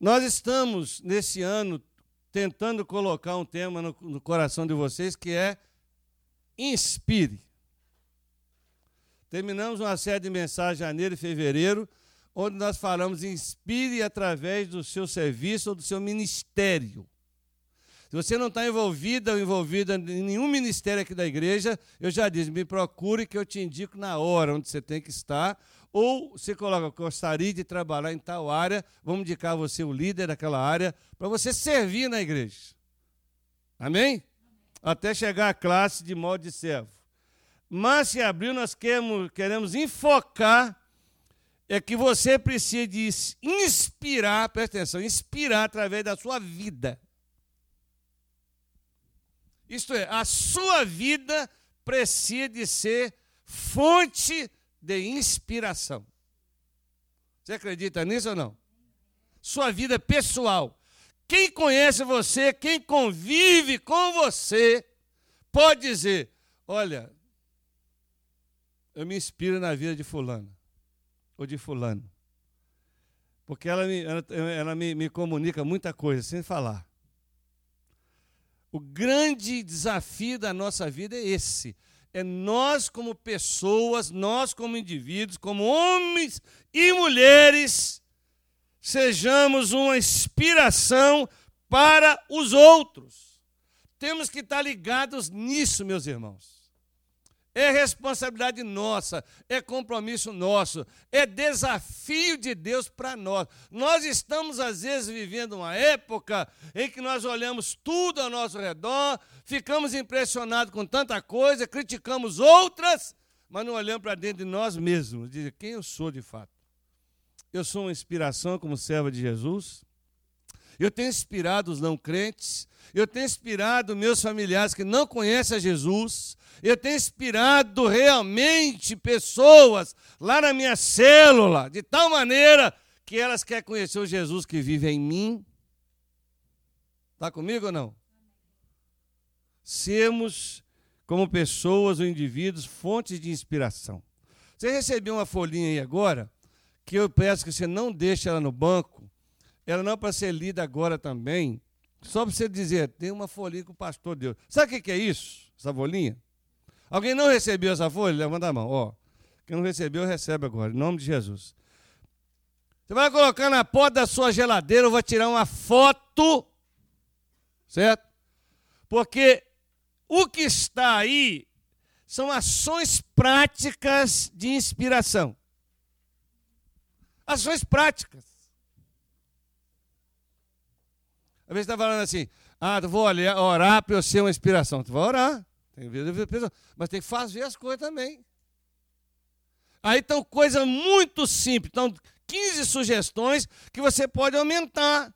Nós estamos, nesse ano, tentando colocar um tema no, no coração de vocês que é inspire. Terminamos uma série de mensagens janeiro e fevereiro, onde nós falamos inspire através do seu serviço ou do seu ministério. Se você não está envolvido ou envolvida em nenhum ministério aqui da igreja, eu já disse, me procure que eu te indico na hora onde você tem que estar. Ou você coloca, gostaria de trabalhar em tal área, vamos indicar você o líder daquela área, para você servir na igreja. Amém? Até chegar à classe de modo de servo. Mas se abriu, nós queremos, queremos enfocar é que você precisa de inspirar, presta atenção, inspirar através da sua vida. Isto é, a sua vida precisa de ser fonte de inspiração. Você acredita nisso ou não? Sua vida pessoal. Quem conhece você, quem convive com você, pode dizer: olha, eu me inspiro na vida de Fulano ou de Fulano. Porque ela me, ela, ela me, me comunica muita coisa, sem falar. O grande desafio da nossa vida é esse. É nós, como pessoas, nós, como indivíduos, como homens e mulheres, sejamos uma inspiração para os outros. Temos que estar ligados nisso, meus irmãos. É responsabilidade nossa, é compromisso nosso, é desafio de Deus para nós. Nós estamos, às vezes, vivendo uma época em que nós olhamos tudo ao nosso redor, ficamos impressionados com tanta coisa, criticamos outras, mas não olhamos para dentro de nós mesmos, dizer quem eu sou de fato. Eu sou uma inspiração como servo de Jesus. Eu tenho inspirado os não crentes, eu tenho inspirado meus familiares que não conhecem a Jesus, eu tenho inspirado realmente pessoas lá na minha célula, de tal maneira que elas querem conhecer o Jesus que vive em mim. Está comigo ou não? Sermos, como pessoas ou indivíduos, fontes de inspiração. Você recebeu uma folhinha aí agora, que eu peço que você não deixe ela no banco, ela não é para ser lida agora também, só para você dizer, tem uma folhinha com o pastor Deus. Sabe o que é isso, essa folhinha? Alguém não recebeu essa folha? Levanta a mão. Ó, quem não recebeu, recebe agora, em nome de Jesus. Você vai colocar na porta da sua geladeira, eu vou tirar uma foto, certo? Porque o que está aí são ações práticas de inspiração. Ações práticas. Às vezes está falando assim, ah, vou orar para eu ser uma inspiração. Tu vai orar. Tem mas tem que fazer as coisas também. Aí estão coisas muito simples. Então, 15 sugestões que você pode aumentar.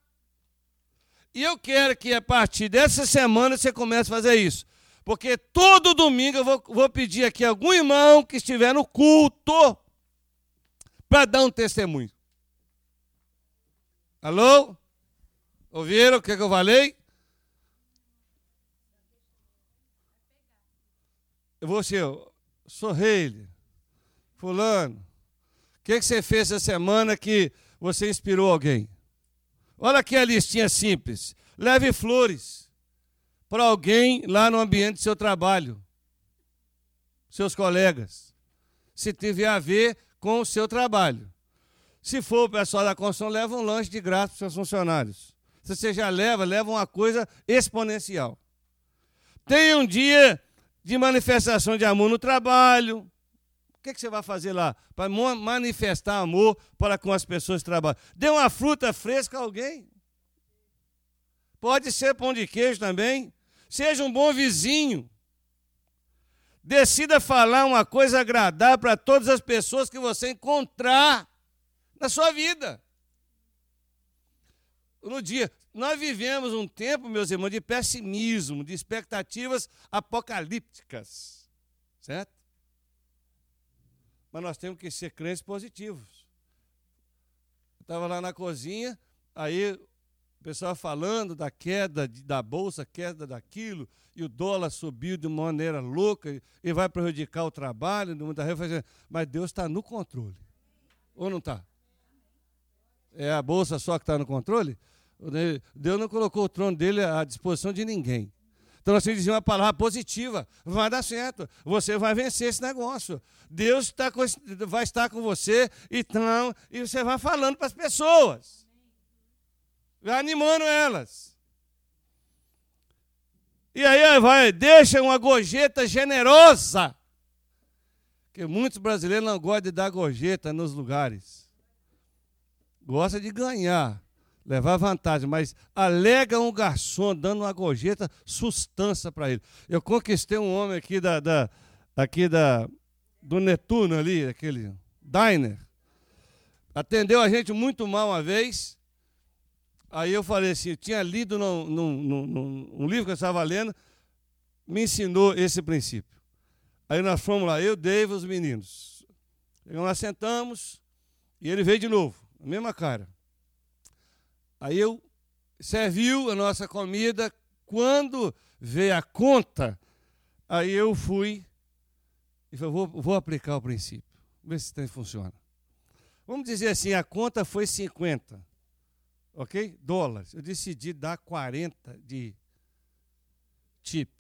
E eu quero que a partir dessa semana você comece a fazer isso. Porque todo domingo eu vou, vou pedir aqui algum irmão que estiver no culto para dar um testemunho. Alô? Ouviram o que, que eu falei? você, Sorreile, fulano, o que, que você fez essa semana que você inspirou alguém? Olha aqui a listinha simples. Leve flores para alguém lá no ambiente do seu trabalho, seus colegas, se tiver a ver com o seu trabalho. Se for o pessoal da construção, leva um lanche de graça para os seus funcionários. Se você já leva, leva uma coisa exponencial. Tenha um dia de manifestação de amor no trabalho. O que, que você vai fazer lá? Para manifestar amor para com as pessoas que trabalham. Dê uma fruta fresca a alguém. Pode ser pão de queijo também. Seja um bom vizinho. Decida falar uma coisa agradável para todas as pessoas que você encontrar na sua vida. No dia, nós vivemos um tempo, meus irmãos, de pessimismo, de expectativas apocalípticas. Certo? Mas nós temos que ser crentes positivos. Eu estava lá na cozinha, aí o pessoal falando da queda da bolsa, queda daquilo, e o dólar subiu de uma maneira louca e vai prejudicar o trabalho. Mas Deus está no controle. Ou não está? É a bolsa só que está no controle? Deus não colocou o trono dele à disposição de ninguém. Então que dizer uma palavra positiva. Vai dar certo. Você vai vencer esse negócio. Deus tá com, vai estar com você então, e você vai falando para as pessoas. Vai animando elas. E aí vai, deixa uma gorjeta generosa. Porque muitos brasileiros não gostam de dar gorjeta nos lugares. Gosta de ganhar levar vantagem, mas alega um garçom dando uma gorjeta, sustância para ele. Eu conquistei um homem aqui da, da aqui da do Netuno ali, aquele diner. Atendeu a gente muito mal uma vez. Aí eu falei assim, eu tinha lido num, num, num, num livro que eu estava lendo, me ensinou esse princípio. Aí nós fomos lá, eu, Dave, os meninos. Nós sentamos e ele veio de novo, mesma cara. Aí eu serviu a nossa comida. Quando veio a conta, aí eu fui e falei, vou, vou aplicar o princípio. Ver se tem, funciona. Vamos dizer assim, a conta foi 50, ok? Dólares. Eu decidi dar 40 de tip.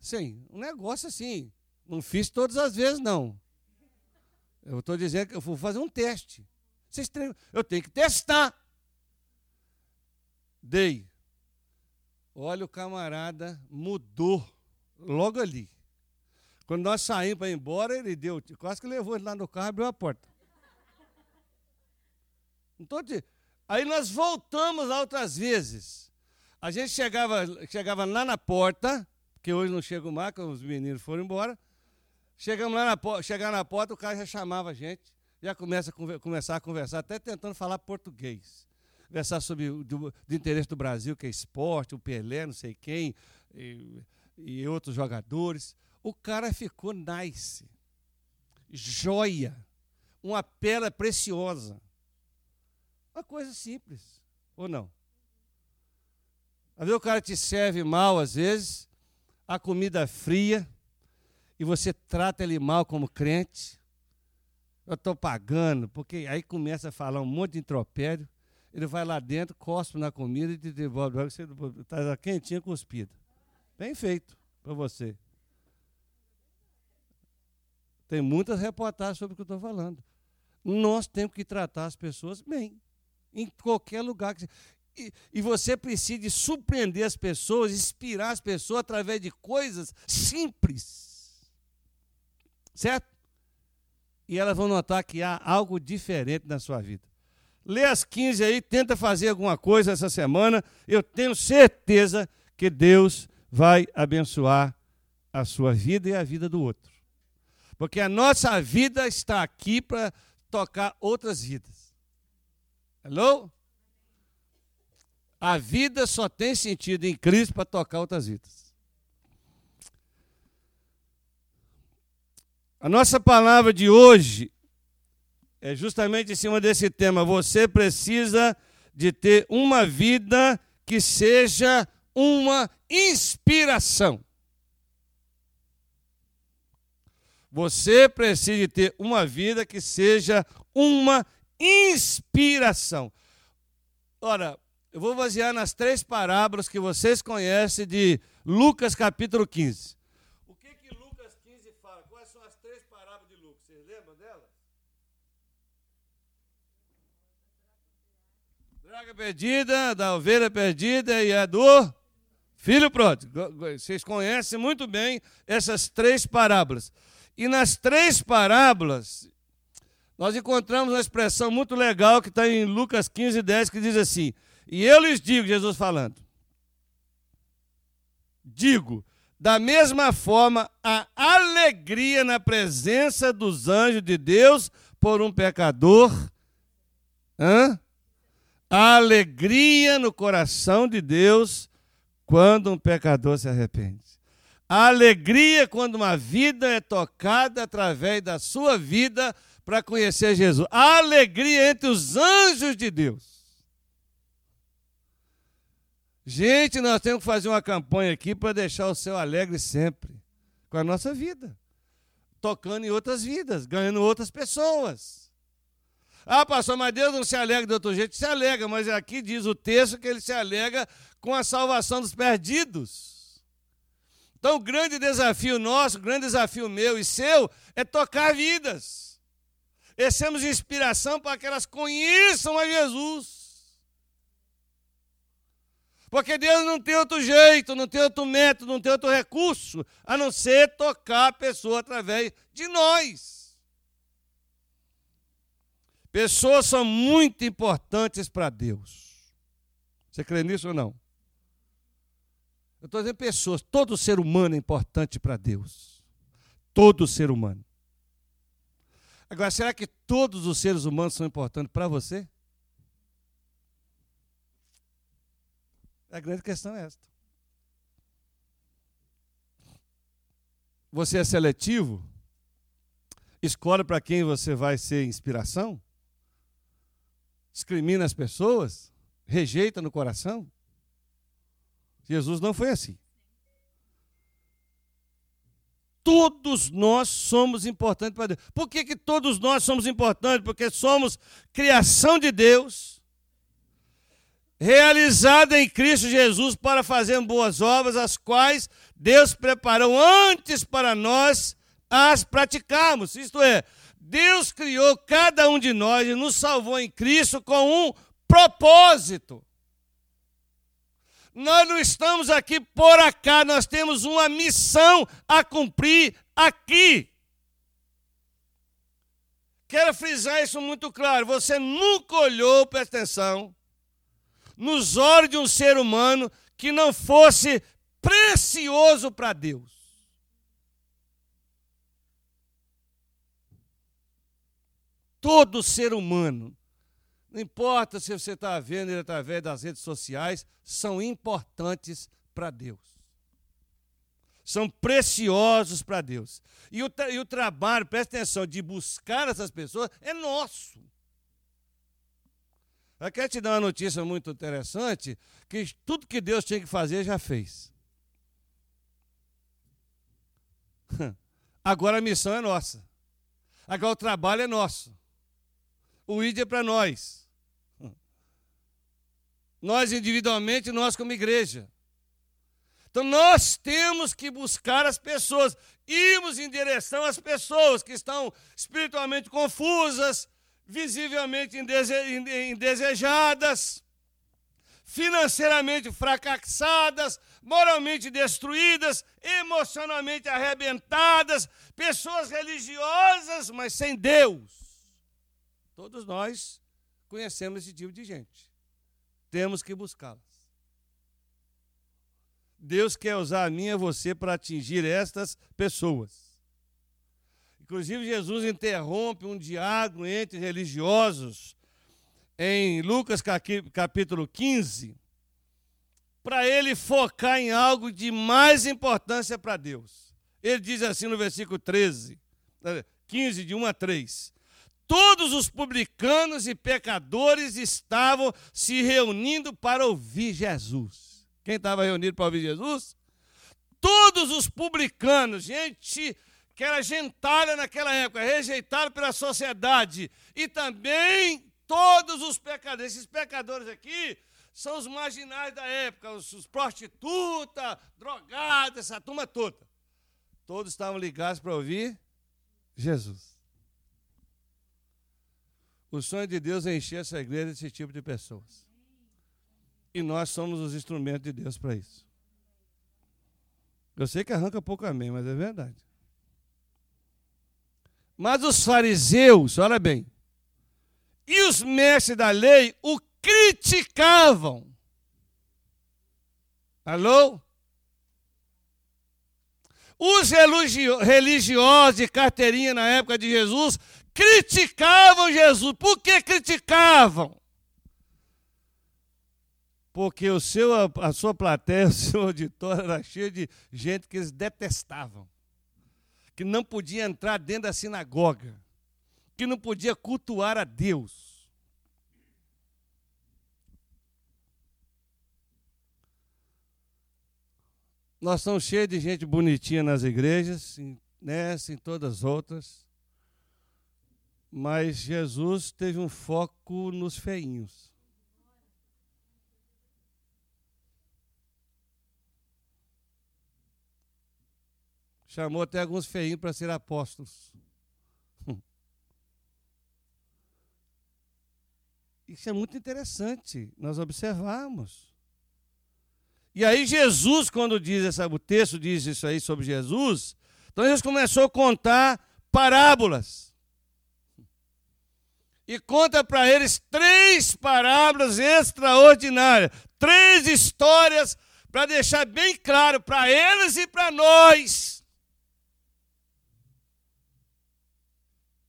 Sim, um negócio assim. Não fiz todas as vezes, não. Eu estou dizendo que eu vou fazer um teste. Vocês têm, eu tenho que testar. Dei. Olha, o camarada mudou logo ali. Quando nós saímos para ir embora, ele deu, quase que levou ele lá no carro e abriu a porta. Então, aí nós voltamos outras vezes. A gente chegava, chegava lá na porta, que hoje não chega mais, que os meninos foram embora. Chegamos lá na, chegar na porta, o cara já chamava a gente já começa a começar a conversar, até tentando falar português. Conversar sobre o do, do interesse do Brasil, que é esporte, o Pelé, não sei quem, e, e outros jogadores. O cara ficou nice. Joia. Uma pedra preciosa. Uma coisa simples, ou não? Às vezes o cara te serve mal, às vezes, a comida fria, e você trata ele mal como crente eu estou pagando, porque aí começa a falar um monte de intropério, ele vai lá dentro, cospe na comida e te devolve, você está quentinha cuspida. Bem feito para você. Tem muitas reportagens sobre o que eu estou falando. Nós temos que tratar as pessoas bem, em qualquer lugar. Que... E, e você precisa surpreender as pessoas, inspirar as pessoas através de coisas simples. Certo? E elas vão notar que há algo diferente na sua vida. Lê as 15 aí, tenta fazer alguma coisa essa semana. Eu tenho certeza que Deus vai abençoar a sua vida e a vida do outro. Porque a nossa vida está aqui para tocar outras vidas. Hello? A vida só tem sentido em Cristo para tocar outras vidas. A nossa palavra de hoje é justamente em cima desse tema. Você precisa de ter uma vida que seja uma inspiração. Você precisa de ter uma vida que seja uma inspiração. Ora, eu vou basear nas três parábolas que vocês conhecem de Lucas capítulo 15. Perdida, da ovelha perdida e a do filho pródigo. Vocês conhecem muito bem essas três parábolas. E nas três parábolas, nós encontramos uma expressão muito legal que está em Lucas 15, 10, que diz assim: E eu lhes digo, Jesus falando, digo, da mesma forma, a alegria na presença dos anjos de Deus por um pecador. Hã? A alegria no coração de Deus quando um pecador se arrepende. A alegria quando uma vida é tocada através da sua vida para conhecer Jesus. A alegria entre os anjos de Deus. Gente, nós temos que fazer uma campanha aqui para deixar o céu alegre sempre com a nossa vida, tocando em outras vidas, ganhando outras pessoas. Ah, pastor, mas Deus não se alega de outro jeito. Se alega, mas aqui diz o texto que ele se alega com a salvação dos perdidos. Então, o grande desafio nosso, o grande desafio meu e seu, é tocar vidas. E sermos inspiração para que elas conheçam a Jesus. Porque Deus não tem outro jeito, não tem outro método, não tem outro recurso, a não ser tocar a pessoa através de nós. Pessoas são muito importantes para Deus. Você crê nisso ou não? Eu estou dizendo pessoas, todo ser humano é importante para Deus. Todo ser humano. Agora, será que todos os seres humanos são importantes para você? A grande questão é esta. Você é seletivo? Escolhe para quem você vai ser inspiração? Discrimina as pessoas, rejeita no coração. Jesus não foi assim. Todos nós somos importantes para Deus. Por que, que todos nós somos importantes? Porque somos criação de Deus, realizada em Cristo Jesus para fazer boas obras, as quais Deus preparou antes para nós as praticarmos. Isto é, Deus criou cada um de nós e nos salvou em Cristo com um propósito. Nós não estamos aqui por acaso, nós temos uma missão a cumprir aqui. Quero frisar isso muito claro. Você nunca olhou, presta atenção, nos olhos de um ser humano que não fosse precioso para Deus. Todo ser humano, não importa se você está vendo ele através das redes sociais, são importantes para Deus. São preciosos para Deus. E o, e o trabalho, presta atenção, de buscar essas pessoas é nosso. Eu quero te dar uma notícia muito interessante, que tudo que Deus tinha que fazer, já fez. Agora a missão é nossa. Agora o trabalho é nosso o ID é para nós. Nós individualmente, nós como igreja. Então nós temos que buscar as pessoas, irmos em direção às pessoas que estão espiritualmente confusas, visivelmente indesejadas, financeiramente fracassadas, moralmente destruídas, emocionalmente arrebentadas, pessoas religiosas, mas sem Deus. Todos nós conhecemos esse tipo de gente. Temos que buscá-las. Deus quer usar a mim e você para atingir estas pessoas. Inclusive, Jesus interrompe um diálogo entre religiosos em Lucas capítulo 15, para ele focar em algo de mais importância para Deus. Ele diz assim no versículo 13, 15, de 1 a 3: todos os publicanos e pecadores estavam se reunindo para ouvir Jesus. Quem estava reunido para ouvir Jesus? Todos os publicanos, gente que era gentalha naquela época, rejeitada pela sociedade, e também todos os pecadores. Esses pecadores aqui são os marginais da época, os, os prostitutas, drogados, essa turma toda. Todos estavam ligados para ouvir Jesus. O sonho de Deus é encher essa igreja desse tipo de pessoas. E nós somos os instrumentos de Deus para isso. Eu sei que arranca pouco amém, mas é verdade. Mas os fariseus, olha bem, e os mestres da lei o criticavam. Alô? Os religiosos de carteirinha na época de Jesus criticavam Jesus. Por que criticavam? Porque o seu, a sua plateia, o seu auditório era cheio de gente que eles detestavam, que não podia entrar dentro da sinagoga, que não podia cultuar a Deus. Nós estamos cheios de gente bonitinha nas igrejas, nessa, em todas as outras Mas Jesus teve um foco nos feinhos. Chamou até alguns feinhos para ser apóstolos. Isso é muito interessante nós observarmos. E aí Jesus, quando diz essa, o texto diz isso aí sobre Jesus, então Jesus começou a contar parábolas. E conta para eles três parábolas extraordinárias, três histórias para deixar bem claro para eles e para nós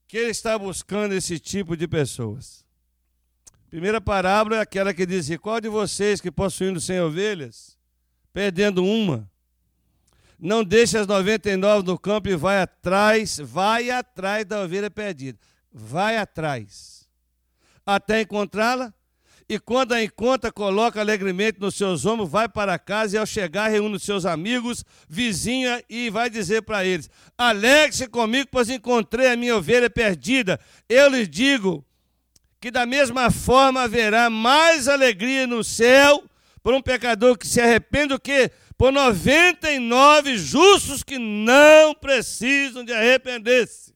que ele está buscando esse tipo de pessoas. Primeira parábola é aquela que diz: Qual de vocês que possuindo cem ovelhas, perdendo uma, não deixa as 99 no campo e vai atrás, vai atrás da ovelha perdida. Vai atrás. Até encontrá-la. E quando a encontra, coloca alegremente nos seus ombros, vai para casa e ao chegar reúne os seus amigos, vizinha e vai dizer para eles: Alegre-se comigo, pois encontrei a minha ovelha perdida. Eu lhes digo que da mesma forma haverá mais alegria no céu por um pecador que se arrepende do que por 99 justos que não precisam de arrepender-se.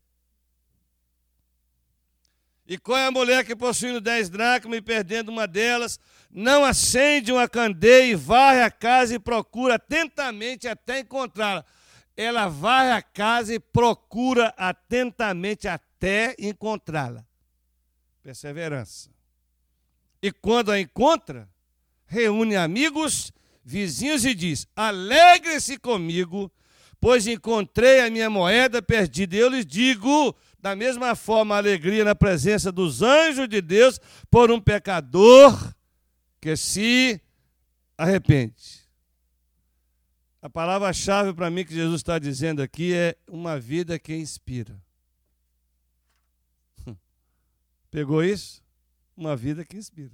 E qual é a mulher que possuindo dez dracmas e perdendo uma delas, não acende uma candeia e varre a casa e procura atentamente até encontrá-la? Ela varre a casa e procura atentamente até encontrá-la. Perseverança. E quando a encontra, reúne amigos, vizinhos e diz: Alegrem-se comigo, pois encontrei a minha moeda perdida. Eu lhes digo: da mesma forma, a alegria na presença dos anjos de Deus por um pecador que se arrepende. A palavra-chave para mim que Jesus está dizendo aqui é uma vida que inspira. Pegou isso? Uma vida que inspira.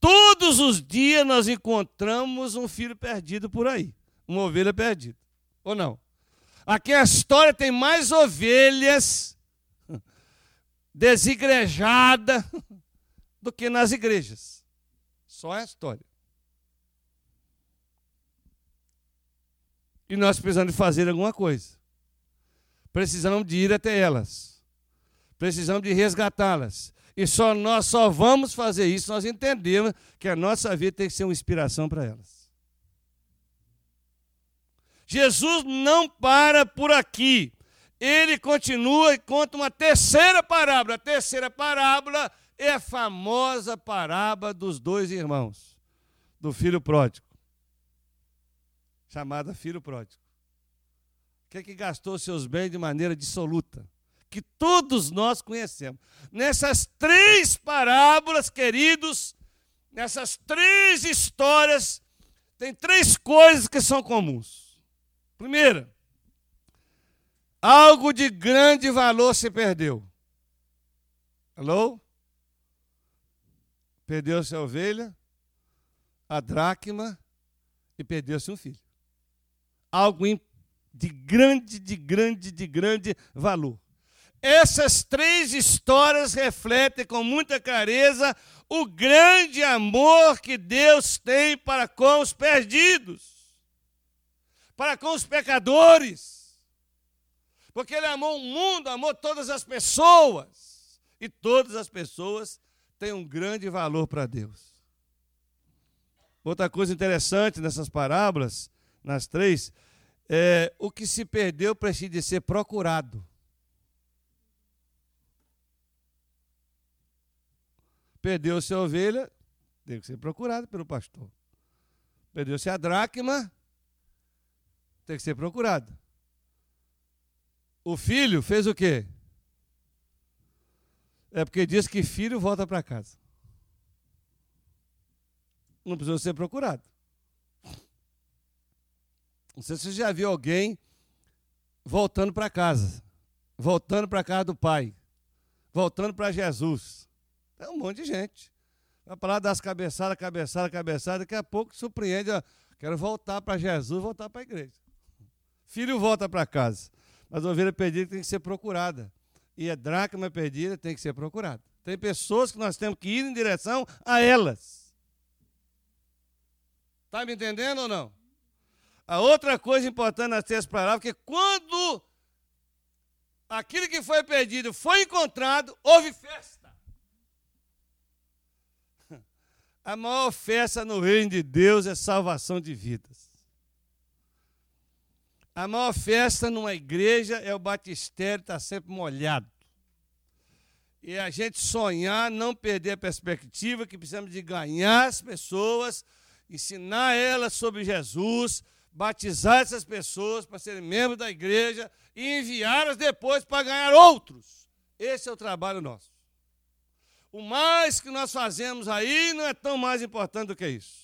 Todos os dias nós encontramos um filho perdido por aí, uma ovelha perdida. Ou não? Aqui a história tem mais ovelhas desigrejadas do que nas igrejas. Só é a história. E nós precisamos de fazer alguma coisa. Precisamos de ir até elas. Precisamos de resgatá-las. E só nós só vamos fazer isso nós entendemos que a nossa vida tem que ser uma inspiração para elas. Jesus não para por aqui. Ele continua e conta uma terceira parábola. A terceira parábola é a famosa parábola dos dois irmãos, do filho pródigo, chamada filho pródigo. Que é que gastou seus bens de maneira dissoluta, que todos nós conhecemos. Nessas três parábolas, queridos, nessas três histórias, tem três coisas que são comuns. Primeira, algo de grande valor se perdeu. Alô? Perdeu-se a ovelha, a dracma e perdeu-se um filho. Algo de grande, de grande, de grande valor. Essas três histórias refletem com muita clareza o grande amor que Deus tem para com os perdidos para com os pecadores. Porque ele amou o mundo, amou todas as pessoas. E todas as pessoas têm um grande valor para Deus. Outra coisa interessante nessas parábolas, nas três, é o que se perdeu precisa ser procurado. Perdeu-se a ovelha, tem que ser procurado pelo pastor. Perdeu-se a dracma, tem que ser procurado. O filho fez o quê? É porque diz que filho volta para casa. Não precisa ser procurado. Não sei se você já viu alguém voltando para casa, voltando para casa do pai, voltando para Jesus. É um monte de gente. Vai falar das cabeçadas, cabeçada, cabeçada, daqui a pouco surpreende. Ó, quero voltar para Jesus, voltar para a igreja. Filho volta para casa. Mas a ovelha perdida tem que ser procurada. E a dracma perdida tem que ser procurada. Tem pessoas que nós temos que ir em direção a elas. Está me entendendo ou não? A outra coisa importante nas três palavras é que quando aquilo que foi perdido foi encontrado, houve festa. A maior festa no reino de Deus é salvação de vidas. A maior festa numa igreja é o batistério estar tá sempre molhado. E a gente sonhar, não perder a perspectiva que precisamos de ganhar as pessoas, ensinar elas sobre Jesus, batizar essas pessoas para serem membros da igreja e enviá-las depois para ganhar outros. Esse é o trabalho nosso. O mais que nós fazemos aí não é tão mais importante do que isso.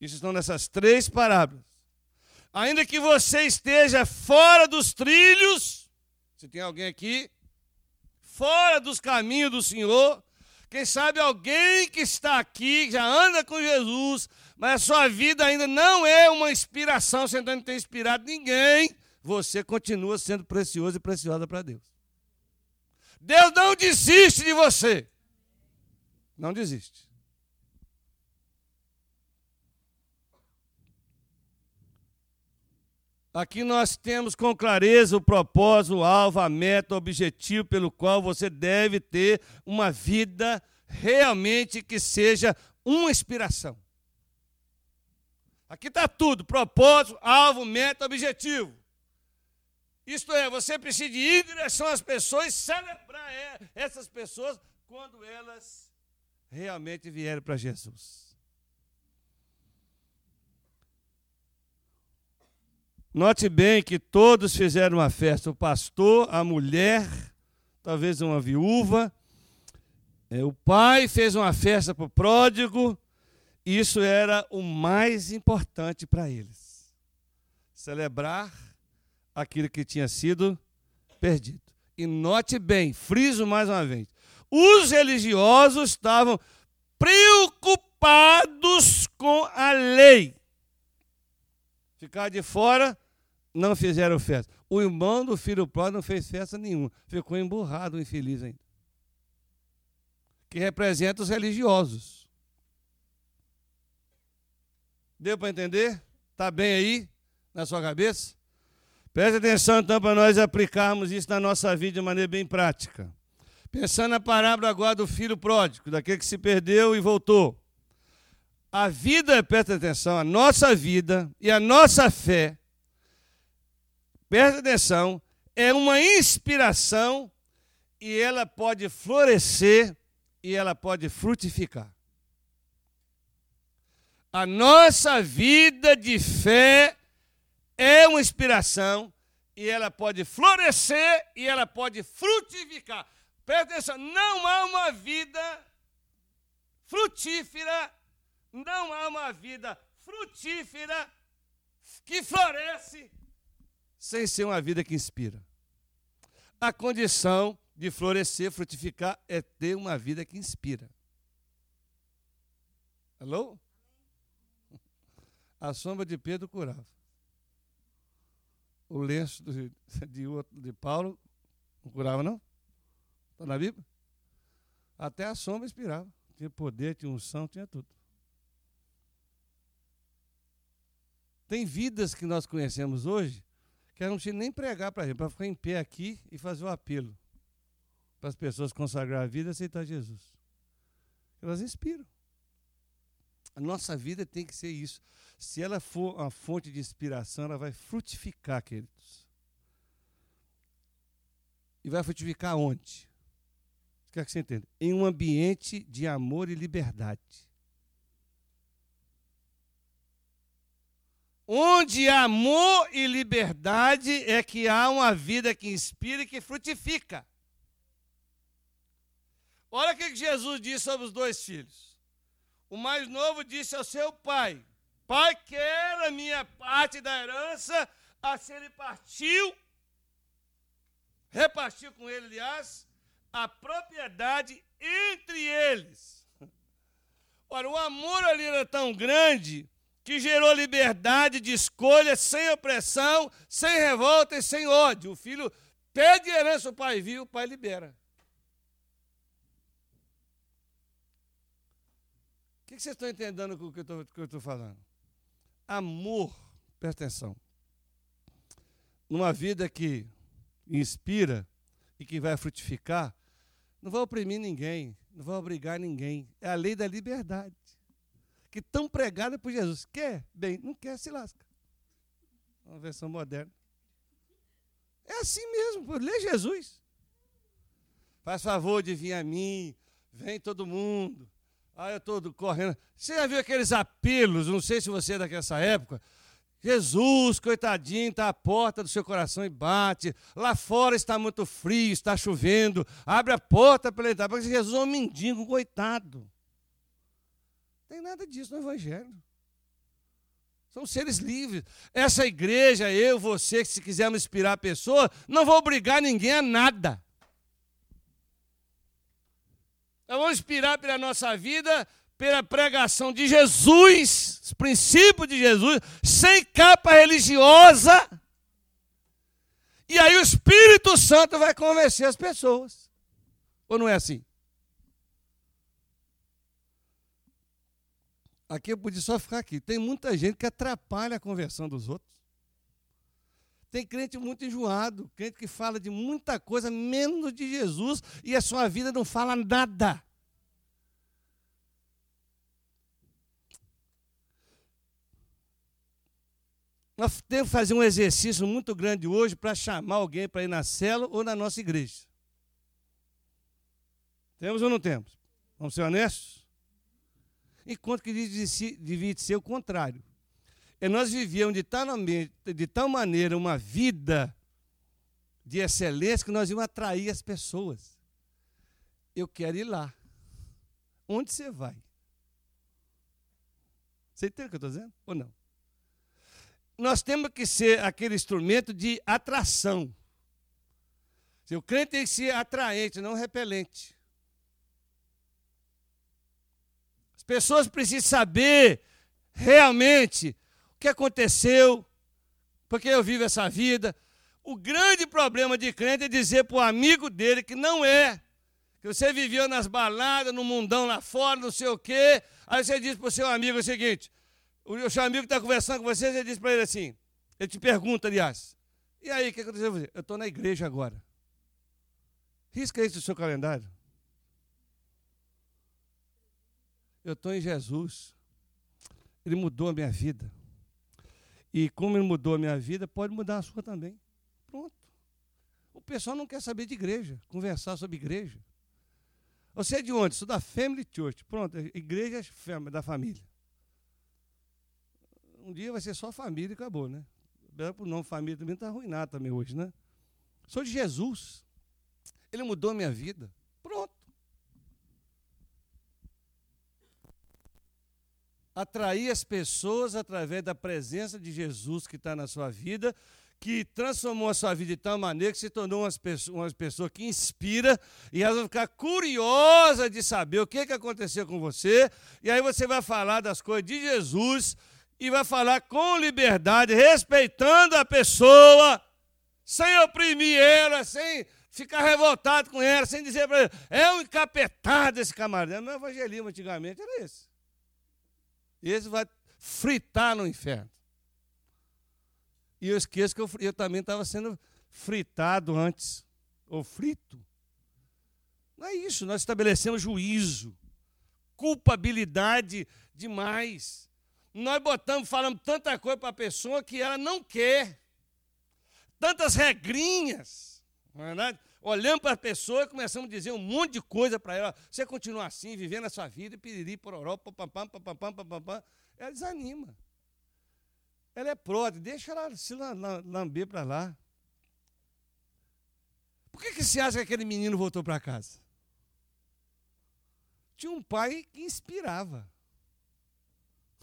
Isso estão nessas três parábolas ainda que você esteja fora dos trilhos, se tem alguém aqui, fora dos caminhos do Senhor, quem sabe alguém que está aqui, já anda com Jesus, mas a sua vida ainda não é uma inspiração, você ainda não tem inspirado ninguém, você continua sendo precioso e preciosa para Deus. Deus não desiste de você. Não desiste. Aqui nós temos com clareza o propósito, o alvo, a meta, o objetivo pelo qual você deve ter uma vida realmente que seja uma inspiração. Aqui está tudo: propósito, alvo, meta, objetivo. Isto é, você precisa ir em direção às pessoas e celebrar essas pessoas quando elas realmente vierem para Jesus. Note bem que todos fizeram uma festa: o pastor, a mulher, talvez uma viúva, é, o pai fez uma festa para o pródigo. Isso era o mais importante para eles: celebrar aquilo que tinha sido perdido. E note bem, friso mais uma vez: os religiosos estavam preocupados com a lei. Ficar de fora não fizeram festa. O irmão do filho pródigo não fez festa nenhuma. Ficou emburrado, infeliz ainda. Que representa os religiosos. Deu para entender? Está bem aí na sua cabeça? Preste atenção então para nós aplicarmos isso na nossa vida de maneira bem prática. Pensando na parábola agora do filho pródigo, daquele que se perdeu e voltou. A vida, presta atenção, a nossa vida e a nossa fé presta atenção, é uma inspiração e ela pode florescer e ela pode frutificar. A nossa vida de fé é uma inspiração e ela pode florescer e ela pode frutificar. Presta atenção, não há uma vida frutífera, não há uma vida frutífera que floresce sem ser uma vida que inspira. A condição de florescer, frutificar, é ter uma vida que inspira. Alô? A sombra de Pedro curava. O lenço de, de, de Paulo não curava, não? Está na Bíblia? Até a sombra inspirava. Tinha poder, tinha unção, tinha tudo. Tem vidas que nós conhecemos hoje que não tinha nem pregar para a gente, para ficar em pé aqui e fazer o apelo para as pessoas consagrar a vida e aceitar Jesus. Elas inspiram. A nossa vida tem que ser isso. Se ela for uma fonte de inspiração, ela vai frutificar, queridos. E vai frutificar onde? Quer que você entenda? Em um ambiente de amor e liberdade. Onde há amor e liberdade é que há uma vida que inspira e que frutifica. Olha o que Jesus disse sobre os dois filhos. O mais novo disse ao seu pai: Pai, quero a minha parte da herança, assim ele partiu, repartiu com ele, aliás, a propriedade entre eles. Ora, o amor ali era tão grande que gerou liberdade de escolha sem opressão, sem revolta e sem ódio. O filho até de herança o pai viu, o pai libera. O que vocês estão entendendo com o que eu estou falando? Amor, presta atenção. Numa vida que inspira e que vai frutificar, não vai oprimir ninguém, não vai obrigar ninguém. É a lei da liberdade. Que tão pregada por Jesus. Quer? Bem, não quer, se lasca. Uma versão moderna. É assim mesmo, lê Jesus. Faz favor de vir a mim, vem todo mundo. Ah, eu estou correndo. Você já viu aqueles apelos? Não sei se você é daquela época. Jesus, coitadinho, está à porta do seu coração e bate. Lá fora está muito frio, está chovendo. Abre a porta para ele entrar. Porque Jesus é um mendigo, coitado. Tem nada disso no Evangelho. São seres livres. Essa igreja, eu, você, que se quisermos inspirar a pessoa, não vou obrigar ninguém a nada. Nós vamos inspirar pela nossa vida, pela pregação de Jesus, os princípios de Jesus, sem capa religiosa. E aí o Espírito Santo vai convencer as pessoas. Ou não é assim? Aqui eu podia só ficar aqui. Tem muita gente que atrapalha a conversão dos outros. Tem crente muito enjoado, crente que fala de muita coisa menos de Jesus e a sua vida não fala nada. Nós temos que fazer um exercício muito grande hoje para chamar alguém para ir na cela ou na nossa igreja. Temos ou não temos? Vamos ser honestos? Enquanto que devia ser o contrário. E nós vivíamos de tal, de tal maneira uma vida de excelência que nós íamos atrair as pessoas. Eu quero ir lá. Onde você vai? Você entende o que eu estou dizendo? Ou não? Nós temos que ser aquele instrumento de atração. O crente tem que ser atraente, não repelente. Pessoas precisam saber realmente o que aconteceu, porque eu vivo essa vida. O grande problema de crente é dizer para o amigo dele que não é, que você viveu nas baladas, no mundão lá fora, não sei o quê. Aí você diz para o seu amigo o seguinte: o seu amigo está conversando com você, você diz para ele assim, ele te pergunta, aliás, e aí, o que aconteceu? Eu estou na igreja agora. Risca isso do seu calendário. Eu estou em Jesus. Ele mudou a minha vida. E como ele mudou a minha vida, pode mudar a sua também. Pronto. O pessoal não quer saber de igreja, conversar sobre igreja. Você é de onde? Sou da Family Church. Pronto, igreja da família. Um dia vai ser só família e acabou, né? Por nome família também está arruinado também hoje, né? Sou de Jesus. Ele mudou a minha vida. Pronto. Atrair as pessoas através da presença de Jesus que está na sua vida, que transformou a sua vida de tal maneira que se tornou uma pessoa, uma pessoa que inspira e elas vão ficar curiosas de saber o que, que aconteceu com você, e aí você vai falar das coisas de Jesus e vai falar com liberdade, respeitando a pessoa, sem oprimir ela, sem ficar revoltado com ela, sem dizer para ela, é um encapetado esse camarada. Meu evangelismo antigamente era esse. Esse vai fritar no inferno. E eu esqueço que eu, eu também estava sendo fritado antes, ou frito. Não é isso, nós estabelecemos juízo, culpabilidade demais. Nós botamos, falamos tanta coisa para a pessoa que ela não quer. Tantas regrinhas, não é verdade? Olhando para a pessoa e começamos a dizer um monte de coisa para ela. Você continua assim, vivendo a sua vida, piriri, pororó, papapam, papapam, papapam. Ela desanima. Ela é pró, deixa ela se lamber para lá. Por que, que você acha que aquele menino voltou para casa? Tinha um pai que inspirava.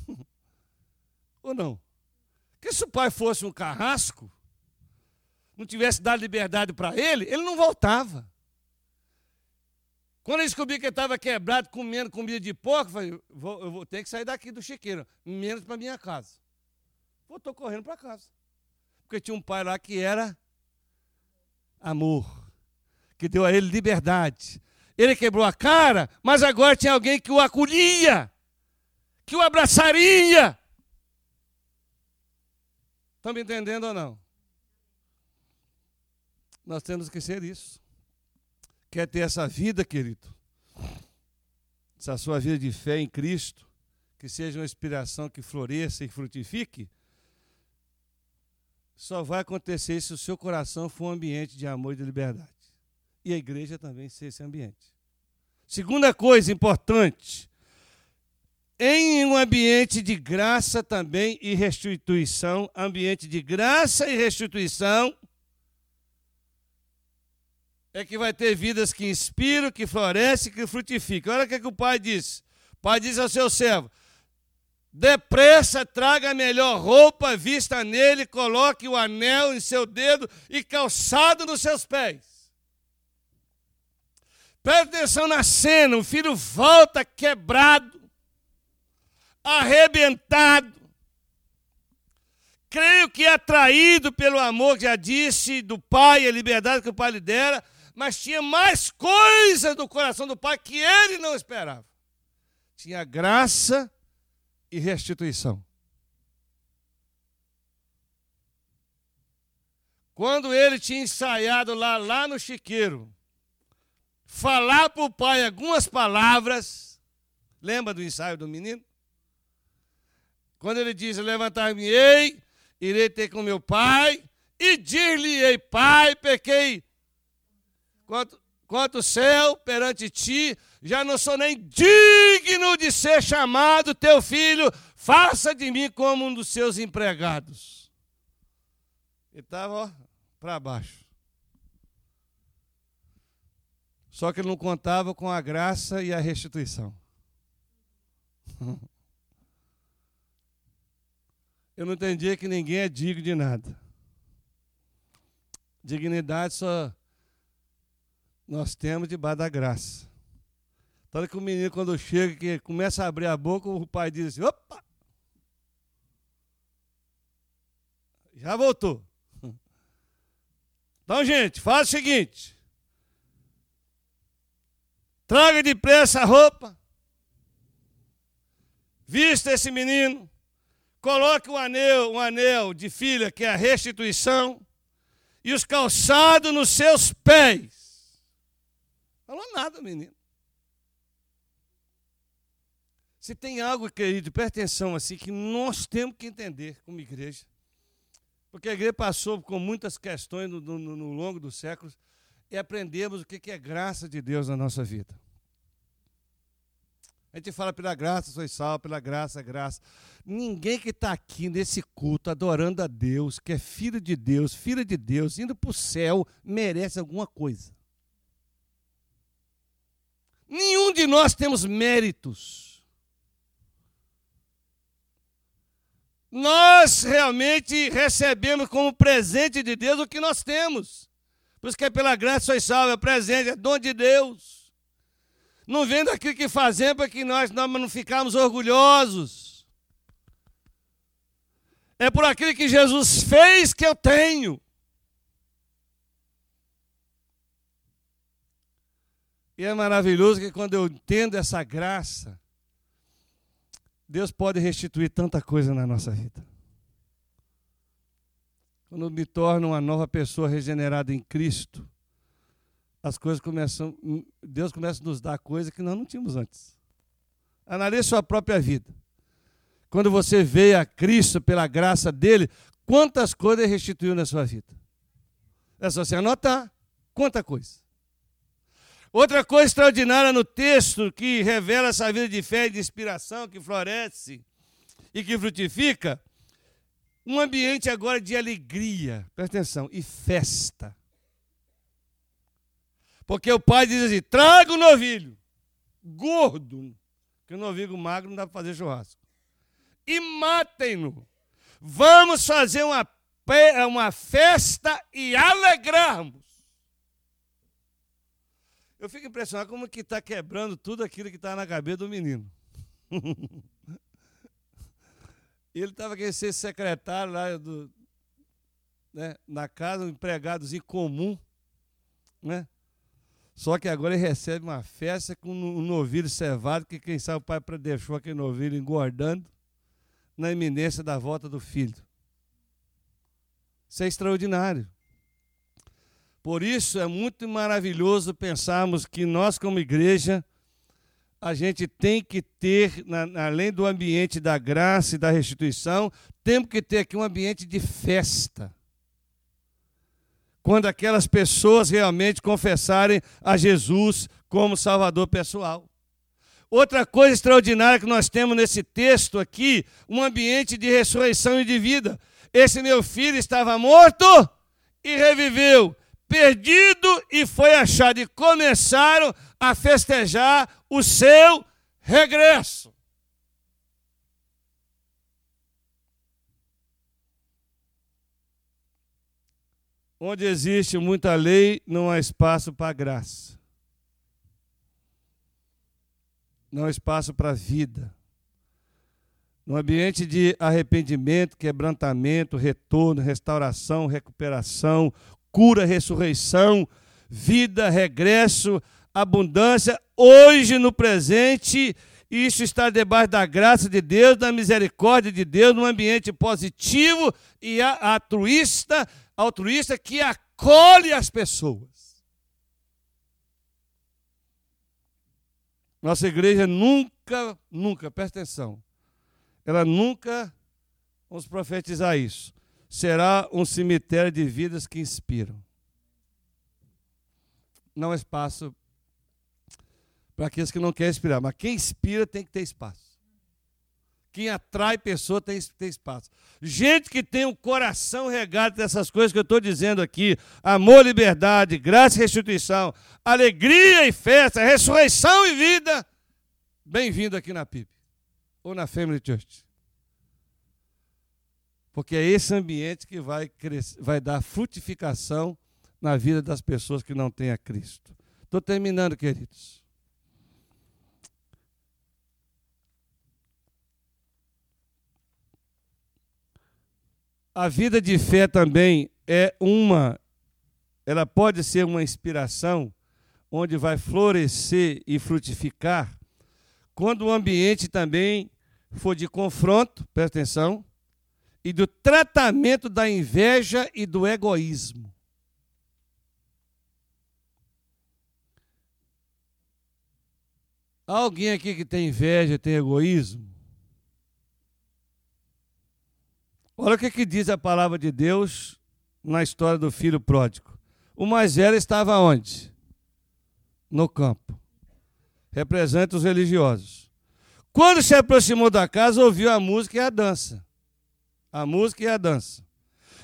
Ou não? Porque se o pai fosse um carrasco, não tivesse dado liberdade para ele, ele não voltava. Quando eu descobri que ele estava quebrado, comendo comida de porco, eu falei, vou, eu vou ter que sair daqui do chiqueiro, menos para minha casa. Voltou correndo para casa. Porque tinha um pai lá que era amor, que deu a ele liberdade. Ele quebrou a cara, mas agora tinha alguém que o acolhia, que o abraçaria. Estão me entendendo ou não? Nós temos que ser isso. Quer ter essa vida, querido? Essa sua vida de fé em Cristo, que seja uma inspiração que floresça e frutifique? Só vai acontecer se o seu coração for um ambiente de amor e de liberdade. E a igreja também ser esse ambiente. Segunda coisa importante, em um ambiente de graça também e restituição, ambiente de graça e restituição, é que vai ter vidas que inspiram, que florescem, que frutificam. Olha o que, é que o pai diz. O pai diz ao seu servo: Depressa traga a melhor roupa, vista nele, coloque o anel em seu dedo e calçado nos seus pés. Presta atenção na cena: o filho volta quebrado, arrebentado. Creio que atraído pelo amor, já disse, do pai, a liberdade que o pai lhe dera, mas tinha mais coisas do coração do pai que ele não esperava. Tinha graça e restituição. Quando ele tinha ensaiado lá, lá no chiqueiro, falar para o pai algumas palavras, lembra do ensaio do menino? Quando ele diz: Levantar-me-ei, irei ter com meu pai, e dir-lhe-ei, pai, pequei quanto, quanto céu perante ti, já não sou nem digno de ser chamado teu filho, faça de mim como um dos seus empregados. Ele estava para baixo. Só que ele não contava com a graça e a restituição. Eu não entendia que ninguém é digno de nada. Dignidade só nós temos debaixo da graça. Tanto que o menino, quando chega, que começa a abrir a boca, o pai diz assim: opa! Já voltou. Então, gente, faz o seguinte: traga depressa a roupa, vista esse menino, coloque um anel, um anel de filha, que é a restituição, e os calçados nos seus pés. Falou nada, menino. Se tem algo, querido, presta atenção, assim, que nós temos que entender como igreja. Porque a igreja passou com muitas questões no, no, no longo dos séculos e aprendemos o que é graça de Deus na nossa vida. A gente fala pela graça, sois salvo, pela graça, graça. Ninguém que está aqui nesse culto adorando a Deus, que é filho de Deus, filha de Deus, indo para o céu, merece alguma coisa. Nenhum de nós temos méritos. Nós realmente recebemos como presente de Deus o que nós temos. Por isso que é pela graça sois salvo, é presente, é dom de Deus. Não vem daquilo que fazemos para que nós não ficarmos orgulhosos. É por aquilo que Jesus fez que eu tenho. E é maravilhoso que quando eu entendo essa graça, Deus pode restituir tanta coisa na nossa vida. Quando eu me torno uma nova pessoa regenerada em Cristo, as coisas começam, Deus começa a nos dar coisas que nós não tínhamos antes. Analise sua própria vida. Quando você veio a Cristo pela graça dele, quantas coisas restituiu na sua vida? É só você anotar. Quanta coisa. Outra coisa extraordinária no texto que revela essa vida de fé e de inspiração que floresce e que frutifica, um ambiente agora de alegria, presta atenção, e festa. Porque o pai diz assim: traga o novilho, gordo, que o novilho magro não dá para fazer churrasco, e matem-no. Vamos fazer uma, uma festa e alegrarmos. Eu fico impressionado como que está quebrando tudo aquilo que está na cabeça do menino. Ele estava querendo ser secretário lá do, né, na casa, um empregadozinho comum, Né? Só que agora ele recebe uma festa com um novilho cevado, que quem sabe o pai deixou aquele novilho engordando na iminência da volta do filho. Isso é extraordinário. Por isso é muito maravilhoso pensarmos que nós, como igreja, a gente tem que ter, na, além do ambiente da graça e da restituição, temos que ter aqui um ambiente de festa quando aquelas pessoas realmente confessarem a Jesus como Salvador pessoal. Outra coisa extraordinária que nós temos nesse texto aqui, um ambiente de ressurreição e de vida. Esse meu filho estava morto e reviveu, perdido e foi achado, e começaram a festejar o seu regresso. Onde existe muita lei, não há espaço para graça. Não há espaço para vida. No ambiente de arrependimento, quebrantamento, retorno, restauração, recuperação, cura, ressurreição, vida, regresso, abundância, hoje no presente, isso está debaixo da graça de Deus, da misericórdia de Deus, num ambiente positivo e altruísta, altruísta que acolhe as pessoas. Nossa igreja nunca, nunca, presta atenção, ela nunca, vamos profetizar isso, será um cemitério de vidas que inspiram. Não há espaço para aqueles que não querem inspirar, mas quem inspira tem que ter espaço. Quem atrai pessoa tem, tem espaço. Gente que tem um coração regado dessas coisas que eu estou dizendo aqui: amor, liberdade, graça e restituição, alegria e festa, ressurreição e vida. Bem-vindo aqui na PIB ou na Family Church. Porque é esse ambiente que vai, crescer, vai dar frutificação na vida das pessoas que não têm a Cristo. Estou terminando, queridos. A vida de fé também é uma, ela pode ser uma inspiração onde vai florescer e frutificar quando o ambiente também for de confronto, presta atenção, e do tratamento da inveja e do egoísmo. Alguém aqui que tem inveja, tem egoísmo? Olha o que, que diz a palavra de Deus na história do filho pródigo. O mais velho estava onde? No campo. Representa os religiosos. Quando se aproximou da casa, ouviu a música e a dança. A música e a dança.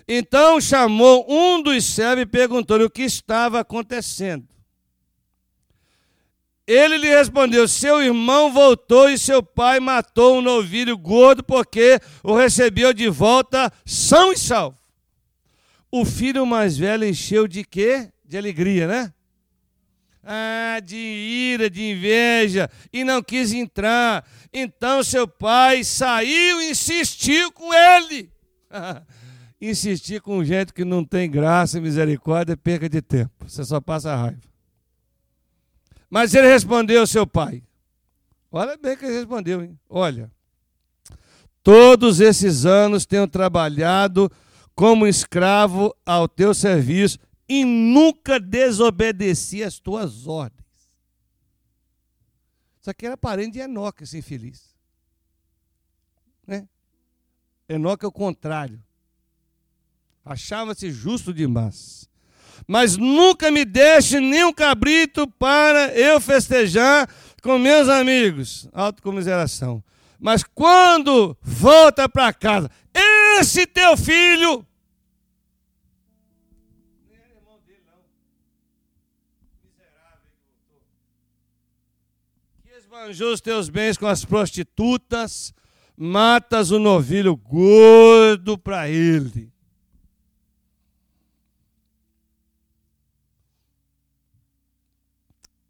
Então chamou um dos servos e perguntou-lhe o que estava acontecendo. Ele lhe respondeu: Seu irmão voltou e seu pai matou um novilho gordo porque o recebeu de volta são e salvo. O filho mais velho encheu de quê? De alegria, né? Ah, de ira, de inveja, e não quis entrar. Então seu pai saiu e insistiu com ele. Insistir com gente que não tem graça e misericórdia é perca de tempo. Você só passa raiva. Mas ele respondeu ao seu pai. Olha bem que ele respondeu, hein? Olha, todos esses anos tenho trabalhado como escravo ao teu serviço e nunca desobedeci às tuas ordens. Isso aqui era parente de Enoque, esse infeliz. Né? Enoque é o contrário. Achava-se justo demais mas nunca me deixe nem um cabrito para eu festejar com meus amigos. Autocomiseração. Mas quando volta para casa, esse teu filho. Esbanjou os teus bens com as prostitutas, matas o novilho gordo para ele.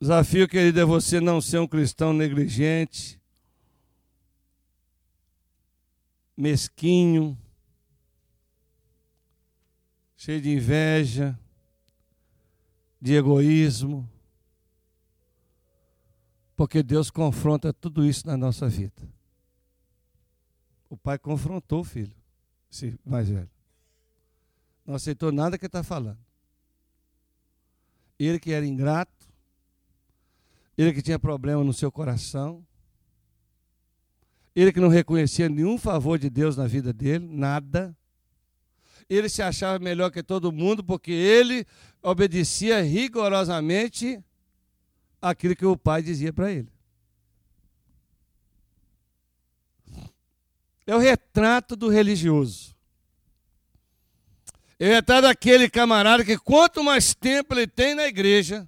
Desafio, querido, é você não ser um cristão negligente, mesquinho, cheio de inveja, de egoísmo. Porque Deus confronta tudo isso na nossa vida. O pai confrontou o filho, esse mais velho. Não aceitou nada que ele está falando. Ele que era ingrato, ele que tinha problema no seu coração, ele que não reconhecia nenhum favor de Deus na vida dele, nada. Ele se achava melhor que todo mundo porque ele obedecia rigorosamente aquilo que o pai dizia para ele. É o retrato do religioso. É o retrato daquele camarada que quanto mais tempo ele tem na igreja,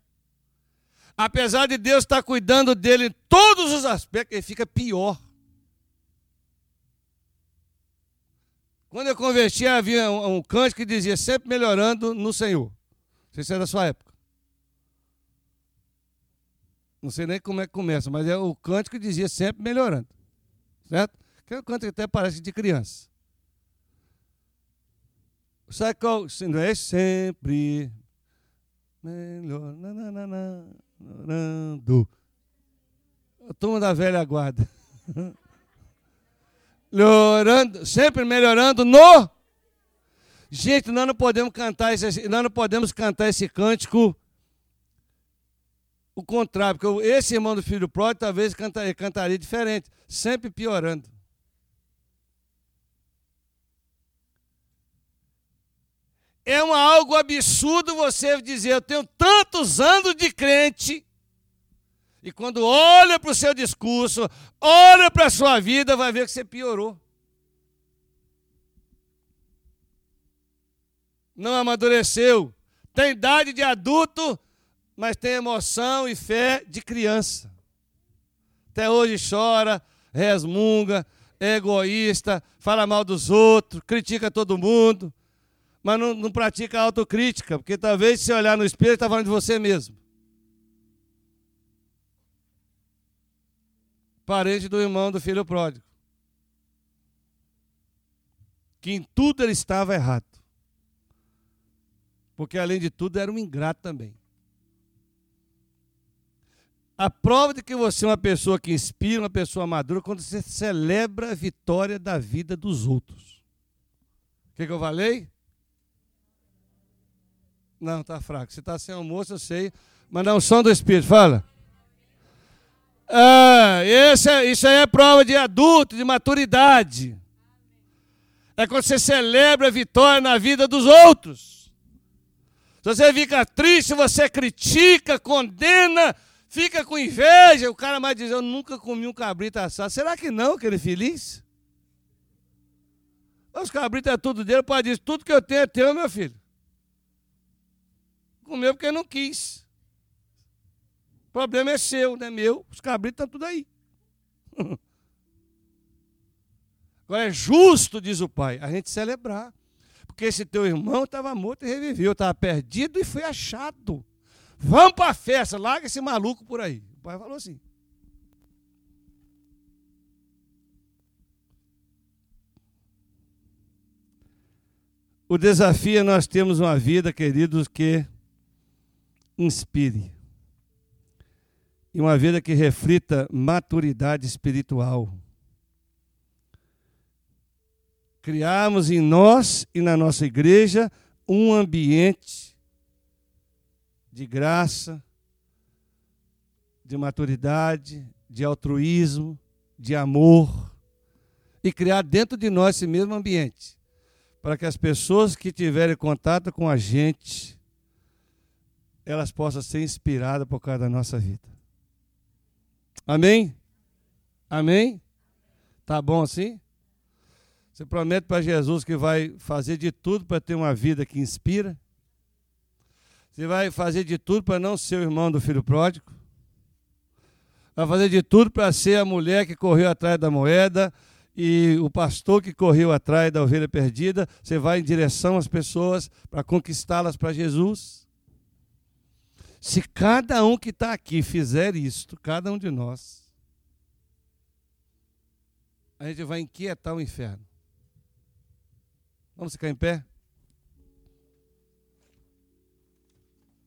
apesar de Deus estar cuidando dele em todos os aspectos, ele fica pior. Quando eu converti, havia um, um cântico que dizia sempre melhorando no Senhor. Não sei se é da sua época. Não sei nem como é que começa, mas é o cântico dizia sempre melhorando. Certo? Que é um cântico que até parece de criança. Sabe qual? Não é sempre melhorando. A turma da velha guarda. melhorando, sempre melhorando no. Gente, nós não podemos cantar esse, nós não podemos cantar esse cântico o contrário, porque esse irmão do filho pródigo talvez cantaria, cantaria diferente, sempre piorando. É um algo absurdo você dizer, eu tenho tantos anos de crente, e quando olha para o seu discurso, olha para a sua vida, vai ver que você piorou. Não amadureceu. Tem idade de adulto, mas tem emoção e fé de criança. Até hoje chora, resmunga, é egoísta, fala mal dos outros, critica todo mundo, mas não, não pratica autocrítica, porque talvez se olhar no espelho está falando de você mesmo. parente do irmão do filho pródigo. Que em tudo ele estava errado. Porque além de tudo era um ingrato também. A prova de que você é uma pessoa que inspira, uma pessoa madura, quando você celebra a vitória da vida dos outros. O que, que eu falei? Não, está fraco. Você está sem almoço, eu sei. Mas um som do Espírito, fala. Ah, esse é, isso aí é prova de adulto, de maturidade. É quando você celebra a vitória na vida dos outros. Se você fica triste, você critica, condena, fica com inveja. O cara mais diz: Eu nunca comi um cabrito assado. Será que não, aquele feliz? Os cabritos é tudo dele. O pai diz: Tudo que eu tenho é teu, meu filho. Comeu porque não quis problema é seu, não é meu. Os cabritos estão tudo aí. Agora é justo, diz o pai, a gente celebrar. Porque esse teu irmão estava morto e reviveu, estava perdido e foi achado. Vamos para a festa, larga esse maluco por aí. O pai falou assim. O desafio é nós temos uma vida, queridos, que inspire e uma vida que reflita maturidade espiritual. Criarmos em nós e na nossa igreja um ambiente de graça, de maturidade, de altruísmo, de amor, e criar dentro de nós esse mesmo ambiente, para que as pessoas que tiverem contato com a gente, elas possam ser inspiradas por causa da nossa vida. Amém? Amém? Tá bom assim? Você promete para Jesus que vai fazer de tudo para ter uma vida que inspira? Você vai fazer de tudo para não ser o irmão do filho pródigo? Vai fazer de tudo para ser a mulher que correu atrás da moeda e o pastor que correu atrás da ovelha perdida? Você vai em direção às pessoas para conquistá-las para Jesus? Se cada um que está aqui fizer isto, cada um de nós, a gente vai inquietar o inferno. Vamos ficar em pé?